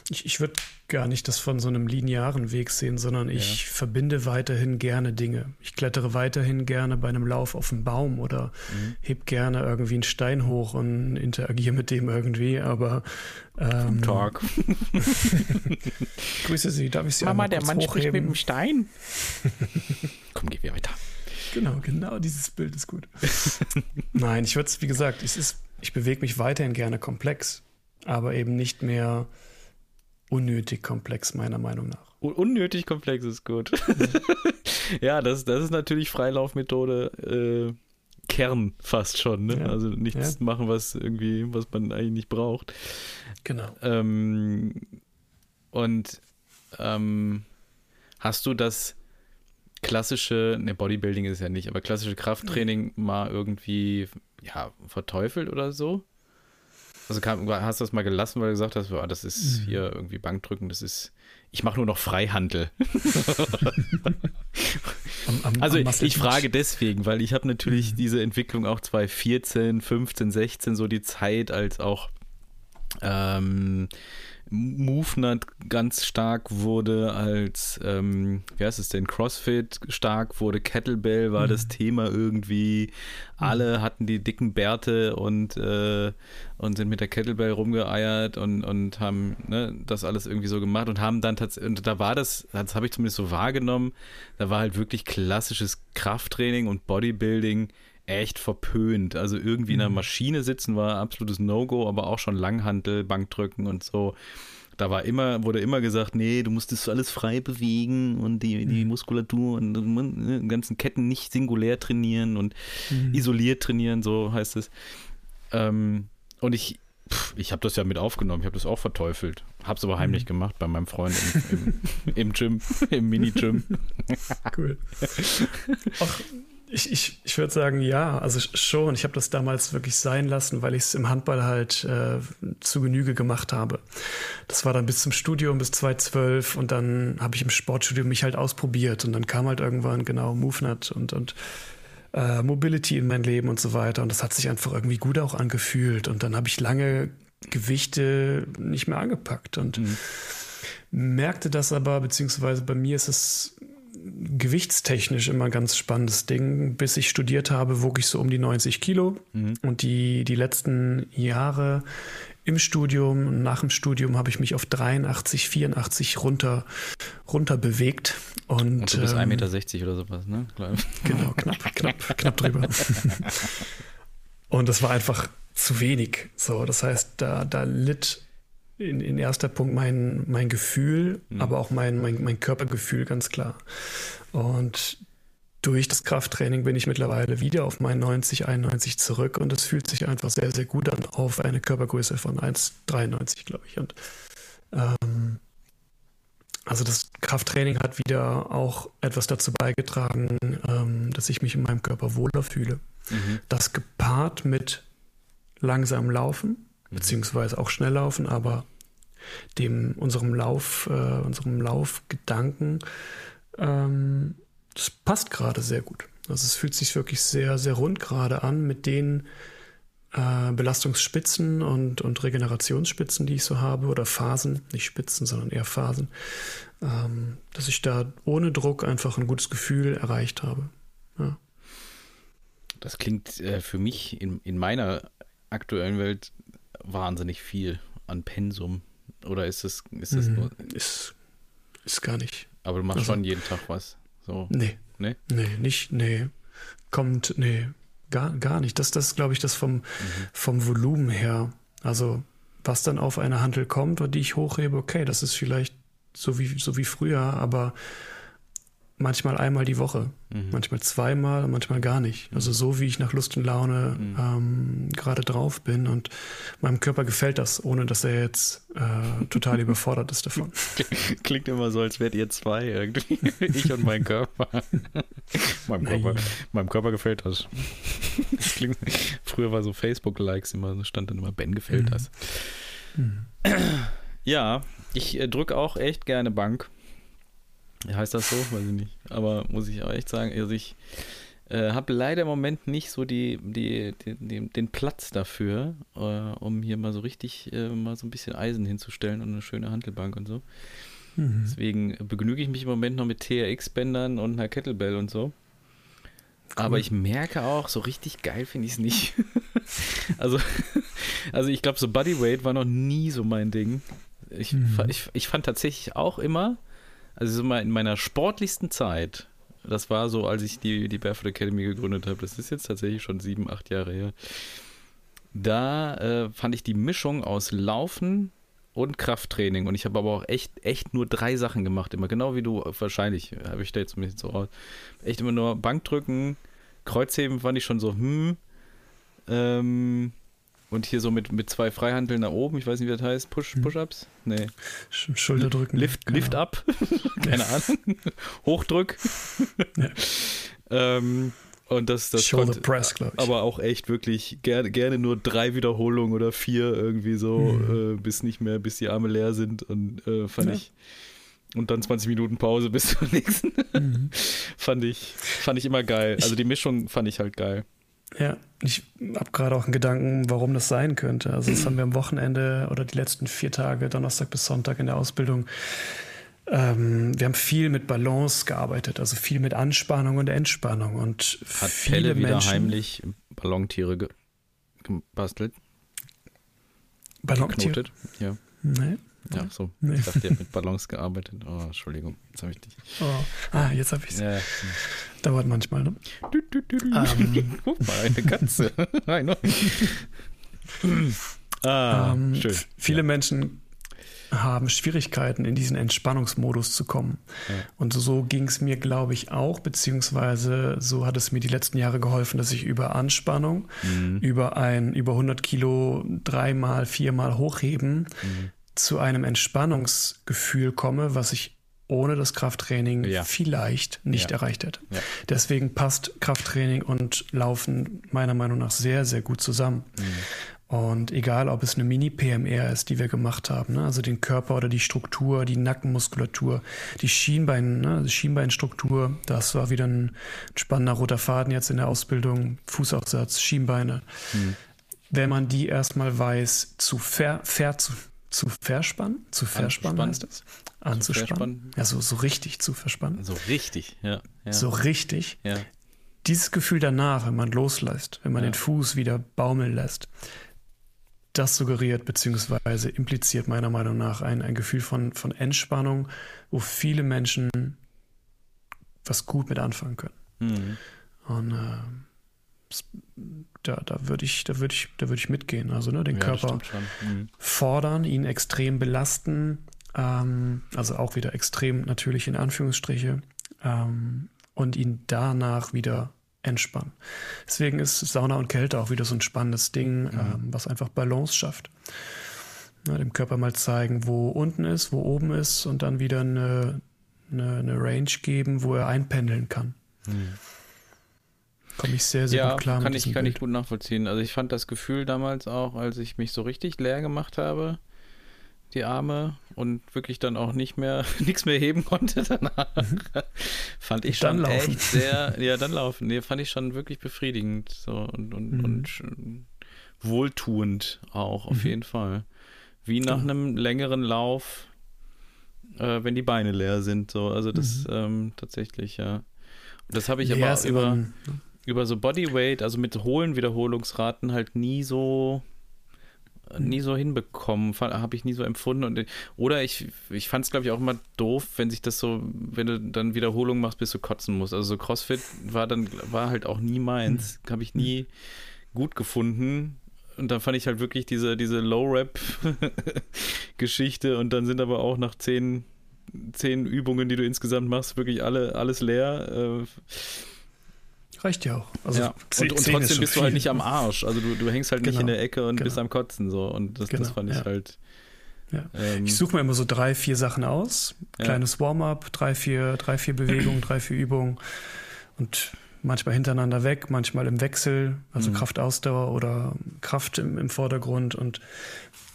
ich, ich würde gar nicht das von so einem linearen Weg sehen, sondern ich ja. verbinde weiterhin gerne Dinge. Ich klettere weiterhin gerne bei einem Lauf auf einen Baum oder mhm. heb gerne irgendwie einen Stein hoch und interagiere mit dem irgendwie, aber ähm, Talk. [laughs] Grüße Sie, darf ich Sie Mama, der Mann hochheben? spricht mit dem Stein. [laughs] Komm, geh wieder weiter. Genau, genau dieses Bild ist gut. [laughs] Nein, ich würde es, wie gesagt, es ist, ich bewege mich weiterhin gerne komplex, aber eben nicht mehr unnötig komplex, meiner Meinung nach. Unnötig komplex ist gut. [laughs] ja, das, das ist natürlich Freilaufmethode äh, Kern fast schon. Ne? Ja. Also nichts ja. machen, was irgendwie, was man eigentlich nicht braucht. Genau. Ähm, und ähm, hast du das klassische, ne, Bodybuilding ist ja nicht, aber klassische Krafttraining mal irgendwie ja, verteufelt oder so? Also kam, hast du das mal gelassen, weil du gesagt hast, oh, das ist mhm. hier irgendwie Bankdrücken, das ist, ich mache nur noch Freihandel. [laughs] [laughs] am, am, also am ich frage deswegen, weil ich habe natürlich mhm. diese Entwicklung auch 2014, 15, 16, so die Zeit als auch ähm, MoveNut ganz stark wurde, als, ähm, wie heißt es denn, CrossFit stark wurde, Kettlebell war mhm. das Thema irgendwie. Alle mhm. hatten die dicken Bärte und, äh, und sind mit der Kettlebell rumgeeiert und, und haben ne, das alles irgendwie so gemacht und haben dann tatsächlich, und da war das, das habe ich zumindest so wahrgenommen, da war halt wirklich klassisches Krafttraining und Bodybuilding echt verpönt. Also irgendwie in einer mhm. Maschine sitzen war absolutes No-Go, aber auch schon Langhantel, Bankdrücken und so. Da war immer, wurde immer gesagt, nee, du musst das alles frei bewegen und die, die Muskulatur und ne, die ganzen Ketten nicht singulär trainieren und Mhm. isoliert trainieren, so heißt es. Ähm, und ich, pff, ich habe das ja mit aufgenommen, ich habe das auch verteufelt. Habe es aber heimlich gemacht bei meinem Freund im, [laughs] im, im Gym, im Mini-Gym. Cool. [laughs] Ach, ich, ich, ich würde sagen, ja, also schon. Ich habe das damals wirklich sein lassen, weil ich es im Handball halt äh, zu Genüge gemacht habe. Das war dann bis zum Studium, bis 2012 und dann habe ich im Sportstudium mich halt ausprobiert und dann kam halt irgendwann genau MoveNet und, und äh, Mobility in mein Leben und so weiter und das hat sich einfach irgendwie gut auch angefühlt und dann habe ich lange Gewichte nicht mehr angepackt und merkte das aber, beziehungsweise bei mir ist es gewichtstechnisch immer ein ganz spannendes Ding. Bis ich studiert habe, wog ich so um die 90 Kilo. Und die, die letzten Jahre im Studium und nach dem Studium habe ich mich auf 83, 84 runter, runter bewegt. Und, Und du bist ähm, 1,60 Meter oder sowas, ne? Genau, knapp, [laughs] knapp, knapp drüber. [laughs] Und das war einfach zu wenig. So, das heißt, da, da litt in, in erster Punkt mein, mein Gefühl, aber auch mein, mein, mein Körpergefühl ganz klar. Und durch das Krafttraining bin ich mittlerweile wieder auf meinen 90, 91 zurück und es fühlt sich einfach sehr, sehr gut an auf eine Körpergröße von 1,93, glaube ich. Und ähm, also das Krafttraining hat wieder auch etwas dazu beigetragen, ähm, dass ich mich in meinem Körper wohler fühle. Mhm. Das gepaart mit langsamem Laufen, beziehungsweise auch schnell laufen, aber dem unserem Lauf, äh, unserem Laufgedanken, ähm, das passt gerade sehr gut. Also es fühlt sich wirklich sehr, sehr rund gerade an mit den äh, Belastungsspitzen und, und Regenerationsspitzen, die ich so habe, oder Phasen, nicht Spitzen, sondern eher Phasen, ähm, dass ich da ohne Druck einfach ein gutes Gefühl erreicht habe. Ja. Das klingt äh, für mich in, in meiner aktuellen Welt wahnsinnig viel an Pensum. Oder ist es, ist es Mhm. nur, Ist, ist gar nicht. aber du machst Also- schon jeden Tag was. So, Nee. ne? Nee, nicht, nee. Kommt, nee, gar, gar nicht. Das, das ist, glaube ich, das vom, vom Volumen her. Also, was dann auf eine Handel kommt und die ich hochhebe, okay, das ist vielleicht so wie, so wie früher, aber manchmal einmal die Woche, Mhm. manchmal zweimal, manchmal gar nicht. Also so wie ich nach Lust und Laune ähm, gerade drauf bin und meinem Körper gefällt das, ohne dass er jetzt äh, total [laughs] überfordert ist davon. Klingt immer so, als wärt ihr zwei irgendwie. [laughs] ich und mein Körper. [laughs] meinem, Körper meinem Körper gefällt das. klingt, früher war so Facebook-Likes immer, so stand dann immer, Ben gefällt Mhm. das. Ja, ich äh, drücke auch echt gerne Bank. Heißt das so? Weiß ich nicht. Aber muss ich auch echt sagen, also ich äh, habe leider im Moment nicht so die, die, die, die, den Platz dafür, äh, um hier mal so richtig äh, mal so ein bisschen Eisen hinzustellen und eine schöne Handelbank und so. Mhm. Deswegen begnüge ich mich im Moment noch mit TRX-Bändern und einer Kettlebell und so. Aber ich merke auch, so richtig geil finde ich es nicht. [laughs] also, also ich glaube, so Bodyweight war noch nie so mein Ding. Ich, Mhm. ich, ich fand tatsächlich auch immer, also so mal in meiner sportlichsten Zeit, das war so, als ich die, die Barefoot Academy gegründet habe, das ist jetzt tatsächlich schon sieben, acht Jahre her, da äh, fand ich die Mischung aus Laufen und Krafttraining. Und ich habe aber auch echt, echt nur drei Sachen gemacht, immer genau wie du wahrscheinlich, habe ich da jetzt zumindest so raus. Echt immer nur Bankdrücken, Kreuzheben fand ich schon so, hm, ähm, und hier so mit, mit zwei Freihandeln nach oben, ich weiß nicht, wie das heißt, Push, Push-Ups? Nee. Sch- Schulterdrücken. Lift, Keine Lift Ahnung. up, [laughs] keine Ahnung. [laughs] Hochdrück. Ja. ähm, und das, das Shoulder Press, glaube ich. aber auch echt wirklich gerne, gerne nur drei Wiederholungen oder vier irgendwie so, Mhm. äh, bis nicht mehr, bis die Arme leer sind und äh, fand Ja. ich und dann 20 Minuten Pause [laughs] bis zum nächsten. Mhm. fand ich, fand ich immer geil. Also die Mischung fand ich halt geil. Ja, ich habe gerade auch einen Gedanken, warum das sein könnte. Also das haben wir am Wochenende oder die letzten vier Tage, Donnerstag bis Sonntag in der Ausbildung. Ähm, wir haben viel mit Balance gearbeitet, also viel mit Anspannung und Entspannung. Und Hat viele Pelle wieder Menschen, heimlich Ballontiere ge gebastelt, Ballontiere? Ja, Nee. Ja, so. Nee. Ich dachte, ihr habt mit Ballons gearbeitet. Oh, Entschuldigung, jetzt habe ich dich. Oh. Ah, jetzt habe ich es. Ja. Dauert manchmal, ne? Du, du, du, du. Ähm. [laughs] Guck mal, eine Katze. [laughs] Eine. ah, ähm, schön. Viele Menschen haben Schwierigkeiten, in diesen Entspannungsmodus zu kommen. Ja. Und so ging es mir, glaube ich, auch, beziehungsweise so hat es mir die letzten Jahre geholfen, dass ich über Anspannung, mhm. über ein über 100 Kilo dreimal, viermal hochheben mhm. Zu einem Entspannungsgefühl komme, was ich ohne das Krafttraining ja. vielleicht nicht ja. erreicht hätte. Ja. Deswegen passt Krafttraining und Laufen meiner Meinung nach sehr, sehr gut zusammen. Mhm. Und egal, ob es eine Mini-PMR ist, die wir gemacht haben, ne? also den Körper oder die Struktur, die Nackenmuskulatur, die Schienbein, ne? die Schienbeinstruktur, das war wieder ein spannender roter Faden jetzt in der Ausbildung, Fußaufsatz, Schienbeine. Mhm. Wenn man die erstmal weiß, zu, ver, ver, zu, zu verspannen, zu verspannen heißt das, anzuspannen, ja, so, so richtig zu verspannen. So richtig, ja. ja. So richtig. Ja. Dieses Gefühl danach, wenn man loslässt, wenn man ja. den Fuß wieder baumeln lässt, das suggeriert bzw. impliziert meiner Meinung nach ein, ein Gefühl von, von Entspannung, wo viele Menschen was gut mit anfangen können. Mhm. Und äh, da, da würde ich, da würde ich, da würde ich mitgehen. Also ne, den ja, Körper mhm. fordern, ihn extrem belasten, ähm, also auch wieder extrem natürlich in Anführungsstriche, ähm, und ihn danach wieder entspannen. Deswegen ist Sauna und Kälte auch wieder so ein spannendes Ding, mhm. ähm, was einfach Balance schafft. Na, dem Körper mal zeigen, wo unten ist, wo oben ist und dann wieder eine, eine, eine Range geben, wo er einpendeln kann. Mhm. Komme ich sehr, sehr ja, gut klar kann mit ich, kann Bild. ich gut nachvollziehen. Also ich fand das Gefühl damals auch, als ich mich so richtig leer gemacht habe, die Arme und wirklich dann auch nicht mehr, [laughs] nichts mehr heben konnte danach. Mhm. [laughs] fand ich schon echt sehr, [laughs] ja, dann laufen. Nee, fand ich schon wirklich befriedigend so und, und, mhm. und wohltuend auch, auf mhm. jeden Fall. Wie nach einem längeren Lauf, äh, wenn die Beine leer sind, so. Also das mhm. ähm, tatsächlich, ja. Und das habe ich leer aber über, über so Bodyweight, also mit hohlen Wiederholungsraten halt nie so nie so hinbekommen, habe ich nie so empfunden. Und, oder ich, ich fand es, glaube ich, auch immer doof, wenn sich das so, wenn du dann Wiederholungen machst, bis du kotzen musst. Also so CrossFit war dann, war halt auch nie meins. Hm. Habe ich nie gut gefunden. Und dann fand ich halt wirklich diese, diese Low-Rap-Geschichte und dann sind aber auch nach zehn, zehn Übungen, die du insgesamt machst, wirklich alle, alles leer. Äh, Reicht ja auch. Also ja. Und, und trotzdem bist du halt nicht am Arsch. Also du, du hängst halt genau. nicht in der Ecke und genau. bist am Kotzen so. Und das, genau. das fand ich ja. halt. Ja. Ähm, ich suche mir immer so drei, vier Sachen aus. Kleines Warm-up, drei, vier, drei, vier Bewegungen, drei, vier Übungen. Und manchmal hintereinander weg, manchmal im Wechsel, also mhm. Kraftausdauer oder Kraft im, im Vordergrund. Und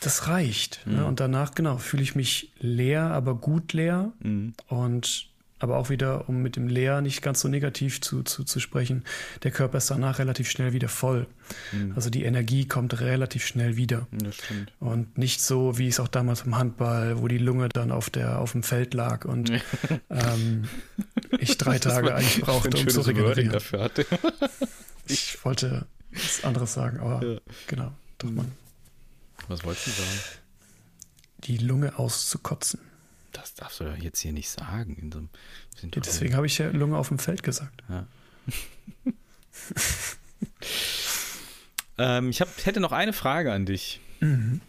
das reicht. Ne? Mhm. Ne? Und danach, genau, fühle ich mich leer, aber gut leer. Mhm. Und aber auch wieder, um mit dem Leer nicht ganz so negativ zu, zu, zu sprechen, der Körper ist danach relativ schnell wieder voll. Mhm. Also die Energie kommt relativ schnell wieder. Das stimmt. Und nicht so, wie es auch damals im Handball, wo die Lunge dann auf, der, auf dem Feld lag und ähm, ich drei [laughs] Tage eigentlich brauchte, um zu regenerieren. Dafür hatte. [laughs] ich wollte was anderes sagen, aber ja. genau, doch mal. Was wolltest du sagen? Die Lunge auszukotzen. Das darfst du ja jetzt hier nicht sagen. In so ja, deswegen habe ich ja Lunge auf dem Feld gesagt. Ja. [laughs] ähm, ich hab, hätte noch eine Frage an dich. Mhm.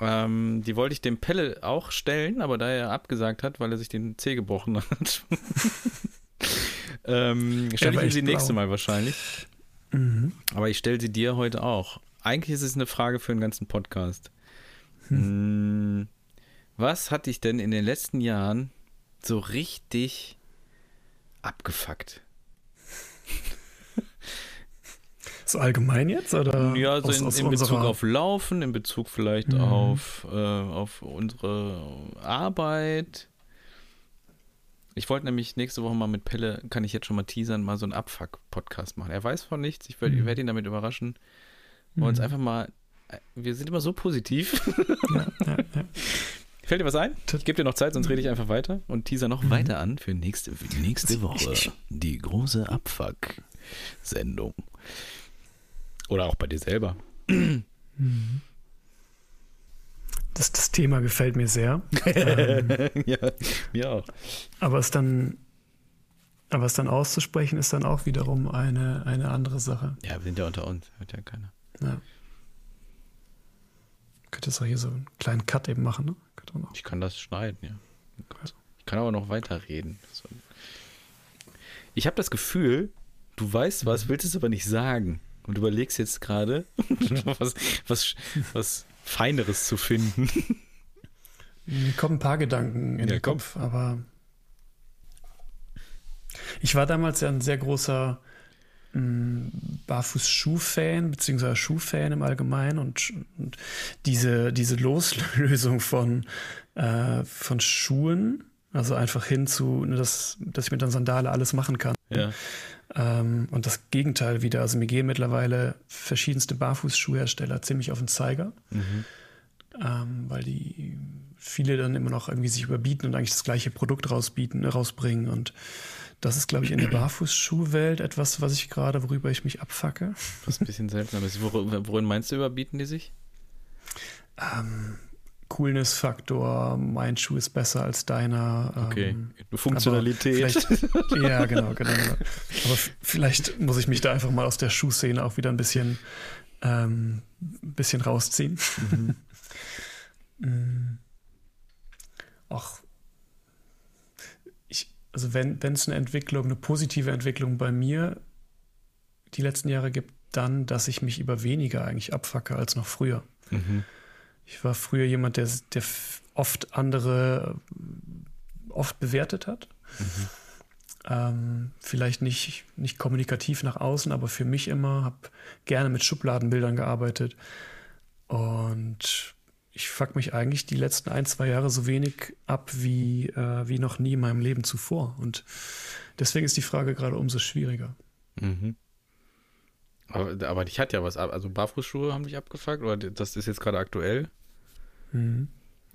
Ähm, die wollte ich dem Pelle auch stellen, aber da er abgesagt hat, weil er sich den Zeh gebrochen [laughs] hat, ähm, stelle ich ihm sie nächste Mal wahrscheinlich. Mhm. Aber ich stelle sie dir heute auch. Eigentlich ist es eine Frage für den ganzen Podcast. Hm. hm was hat dich denn in den letzten Jahren so richtig abgefuckt? [laughs] So allgemein jetzt? Oder ja, so aus, in, aus in Bezug auf Laufen, in Bezug vielleicht mhm. auf, äh, auf unsere Arbeit. Ich wollte nämlich nächste Woche mal mit Pelle, kann ich jetzt schon mal teasern, mal so einen Abfuck-Podcast machen. Er weiß von nichts, ich werde mhm. werd ihn damit überraschen. Wollen uns mhm. einfach mal, äh, wir sind immer so positiv. Ja, ja, ja. [laughs] Fällt dir was ein? Ich gebe dir noch Zeit, sonst rede ich einfach weiter und teaser noch mhm. weiter an für nächste, für nächste [laughs] Woche. Die große Abfuck-Sendung. Oder auch bei dir selber. Mhm. [clears throat] Das, das Thema gefällt mir sehr. [laughs] ähm, ja, mir auch. Aber es dann, aber es dann auszusprechen, ist dann auch wiederum eine, eine andere Sache. Ja, wir sind ja unter uns, hört ja keiner. Ja. Könnte es auch hier so einen kleinen Cut eben machen, ne? Drin. Ich kann das schneiden, ja. Ich kann aber noch weiterreden. Ich habe das Gefühl, du weißt was, willst es aber nicht sagen. Und überlegst jetzt gerade, [laughs] was, was, was Feineres zu finden. Mir kommen ein paar Gedanken in Ja, den komm. Kopf, aber ich war damals ja ein sehr großer Barfußschuh-Fan, beziehungsweise Schuhfan im Allgemeinen und, und diese, diese Loslösung von, äh, von Schuhen, also einfach hin zu, ne, dass, dass ich mit einer Sandale alles machen kann. Ja. Ähm, und das Gegenteil wieder. Also mir gehen mittlerweile verschiedenste Barfußschuhhersteller ziemlich auf den Zeiger, Mhm. ähm, weil die viele dann immer noch irgendwie sich überbieten und eigentlich das gleiche Produkt rausbieten, rausbringen. Und das ist, glaube ich, in der Barfußschuhwelt etwas, was ich gerade, worüber ich mich abfacke. Was ein bisschen ist. Wor- Worin meinst du, überbieten die sich? Ähm, Coolness-Faktor, mein Schuh ist besser als deiner. Okay. Ähm, Funktionalität. aber [laughs] ja, genau, genau. Aber f- vielleicht muss ich mich da einfach mal aus der Schuhszene auch wieder ein bisschen, ähm, bisschen rausziehen. [laughs] Mm. Auch ich, also wenn es eine Entwicklung, eine positive Entwicklung bei mir die letzten Jahre gibt, dann, dass ich mich über weniger eigentlich abfacke als noch früher. Mhm. Ich war früher jemand, der, der oft andere oft bewertet hat. Ähm, vielleicht nicht, nicht kommunikativ nach außen, aber für mich immer, habe gerne mit Schubladenbildern gearbeitet. Und ich fuck mich eigentlich die letzten ein, zwei Jahre so wenig ab wie, äh, wie noch nie in meinem Leben zuvor. Und deswegen ist die Frage gerade umso schwieriger. Mhm. Aber, aber dich hat ja was ab. Also Barfußschuhe haben dich abgefuckt oder das ist jetzt gerade aktuell? Mhm.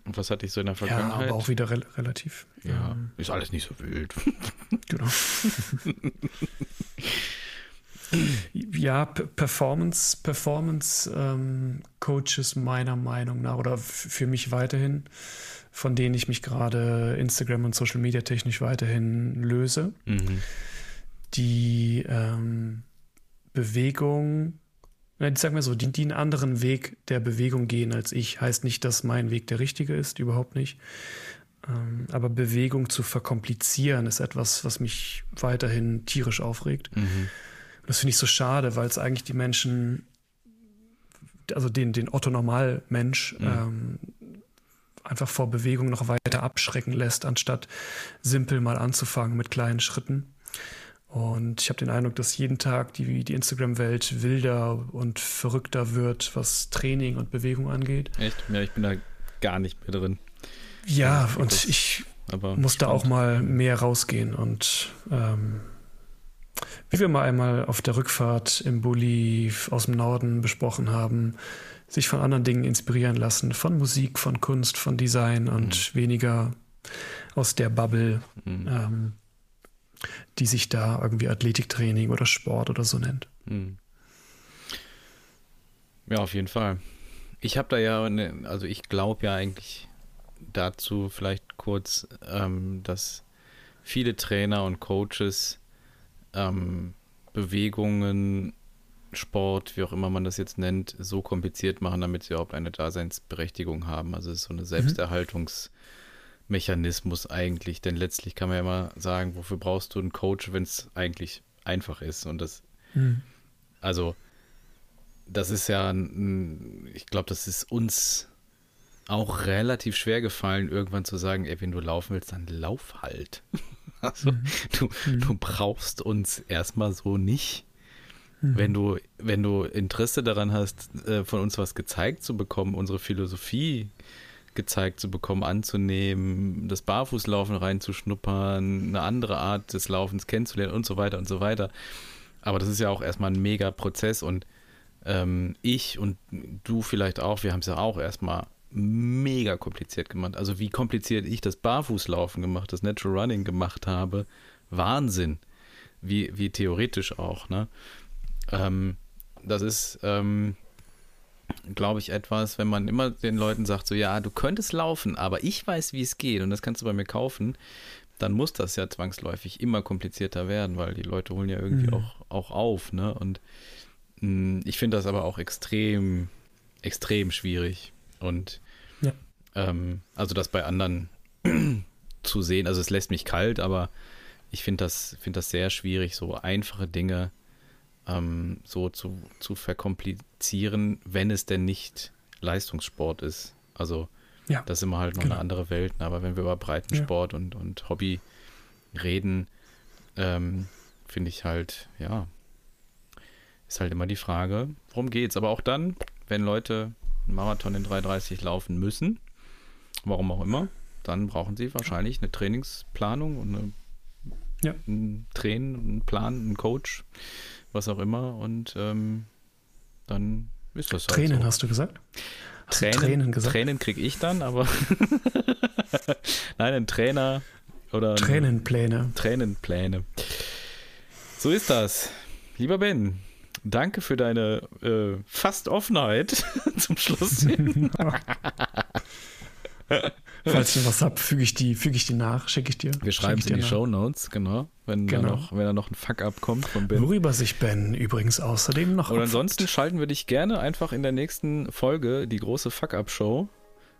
Und was hatte ich so in der Ja, Vergangenheit? aber auch wieder rel relativ. ja, Ähm, ist alles nicht so wild. [laughs] Genau. [laughs] ja, Performance, Performance ähm, Coaches meiner Meinung nach oder für mich weiterhin, von denen ich mich gerade Instagram und Social Media technisch weiterhin löse, Mhm. die ähm, Bewegung, na, ich sag mal so, die, die einen anderen Weg der Bewegung gehen als ich, heißt nicht, dass mein Weg der richtige ist, überhaupt nicht. Ähm, aber Bewegung zu verkomplizieren ist etwas, was mich weiterhin tierisch aufregt. Mhm. Und das finde ich so schade, weil es eigentlich die Menschen, also den, den Otto-Normal-Mensch, Mhm. ähm, einfach vor Bewegung noch weiter abschrecken lässt, anstatt simpel mal anzufangen mit kleinen Schritten. Und ich habe den Eindruck, dass jeden Tag die, die Instagram-Welt wilder und verrückter wird, was Training und Bewegung angeht. Echt? Ja, ich bin da gar nicht mehr drin. Ja, und ich muss da auch mal mehr rausgehen und ähm, wie wir mal einmal auf der Rückfahrt im Bulli aus dem Norden besprochen haben, sich von anderen Dingen inspirieren lassen, von Musik, von Kunst, von Design und weniger aus der Bubble, Mhm. ähm, die sich da irgendwie Athletiktraining oder Sport oder so nennt. Mhm. Ja, auf jeden Fall. Ich habe da ja, eine, also ich glaube ja eigentlich dazu vielleicht kurz, ähm, dass viele Trainer und Coaches ähm, Bewegungen, Sport, wie auch immer man das jetzt nennt, so kompliziert machen, damit sie überhaupt eine Daseinsberechtigung haben. Also es ist so eine Selbsterhaltungsmechanismus eigentlich, denn letztlich kann man ja immer sagen, wofür brauchst du einen Coach, wenn es eigentlich einfach ist und das also, das ist ja, ein- ich glaube, das ist uns auch relativ schwer gefallen, irgendwann zu sagen, ey, wenn du laufen willst, dann lauf halt. [laughs] Also, du, du brauchst uns erstmal so nicht. Wenn du, wenn du Interesse daran hast, äh, von uns was gezeigt zu bekommen, unsere Philosophie gezeigt zu bekommen, anzunehmen, das Barfußlaufen reinzuschnuppern, eine andere Art des Laufens kennenzulernen und so weiter und so weiter. Aber das ist ja auch erstmal ein mega Prozess und ähm, ich und du vielleicht auch, wir haben es ja auch erstmal mega kompliziert gemacht. Also wie kompliziert ich das Barfußlaufen gemacht, das Natural Running gemacht habe, Wahnsinn. Wie, wie theoretisch auch, ne? Ähm, das ist, ähm, glaube ich, etwas, wenn man immer den Leuten sagt, so ja, du könntest laufen, aber ich weiß, wie es geht und das kannst du bei mir kaufen, dann muss das ja zwangsläufig immer komplizierter werden, weil die Leute holen ja irgendwie Mhm. auch, auch auf, ne? Und mh, ich finde das aber auch extrem, extrem schwierig. Und Ja. Ähm, also das bei anderen [clears throat] zu sehen. Also es lässt mich kalt, aber ich finde das, find das sehr schwierig, so einfache Dinge ähm, so zu, zu verkomplizieren, wenn es denn nicht Leistungssport ist. Also Ja, das ist immer halt noch genau. eine andere Welt. ne? Aber wenn wir über Breitensport und, und Hobby reden, ähm, finde ich halt, ja, ist halt immer die Frage, worum geht's? Aber auch dann, wenn Leute einen Marathon in 3,30 laufen müssen, warum auch immer, dann brauchen sie wahrscheinlich eine Trainingsplanung und eine, Ja. einen Trainen, einen Plan, einen Coach, was auch immer. Und ähm, dann ist das halt Tränen so. hast du gesagt? Hast du Tränen, Tränen gesagt? Tränen kriege ich dann, aber [laughs] nein, ein Trainer oder Tränenpläne. Tränenpläne. So ist das. Lieber Ben, danke für deine äh, fast Offenheit [laughs] zum Schluss. hin. [laughs] Falls ich was hab, füge ich die, füge ich die nach, schicke ich dir. Wir schreiben es in die. Show Notes, genau. Wenn, Da Genau. noch, wenn da noch ein Fuck-up kommt von Ben. Worüber sich Ben übrigens außerdem noch Und ansonsten schalten wir dich gerne einfach in der nächsten Folge, die große Fuck-up-Show.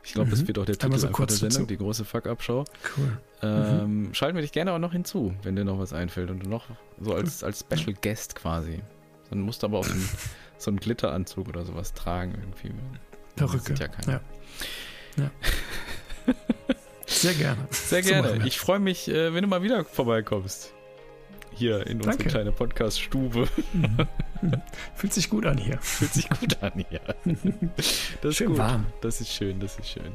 Ich glaube, das Mhm. wird auch der Titel Einmal so kurz der Sendung, dazu. die große Fuck-up-Show. Cool. Ähm, Schalten wir dich gerne auch noch hinzu, wenn dir noch was einfällt und du noch so als, als Special Guest quasi. Dann musst du aber auch so einen, [laughs] so einen Glitteranzug oder sowas tragen irgendwie. Perücke. ja keiner. Ja. ja. Sehr gerne. Sehr gerne. ich freue mich, äh, wenn du mal wieder vorbeikommst. Hier in unsere Danke. kleine Podcast-Stube. Fühlt sich gut an hier. Fühlt sich gut an hier. [laughs] Das ist Schön gut. warm. Das ist schön, das ist schön.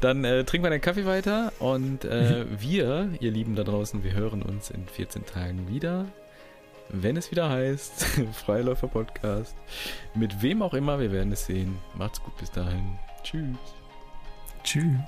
Dann äh, trinken wir den Kaffee weiter und äh, Mhm. wir, ihr Lieben da draußen, wir hören uns in 14 Tagen wieder, wenn es wieder heißt [laughs] Freiläufer Podcast. Mit wem auch immer, wir werden es sehen. Macht's gut bis dahin. Tschüss. Tschüss.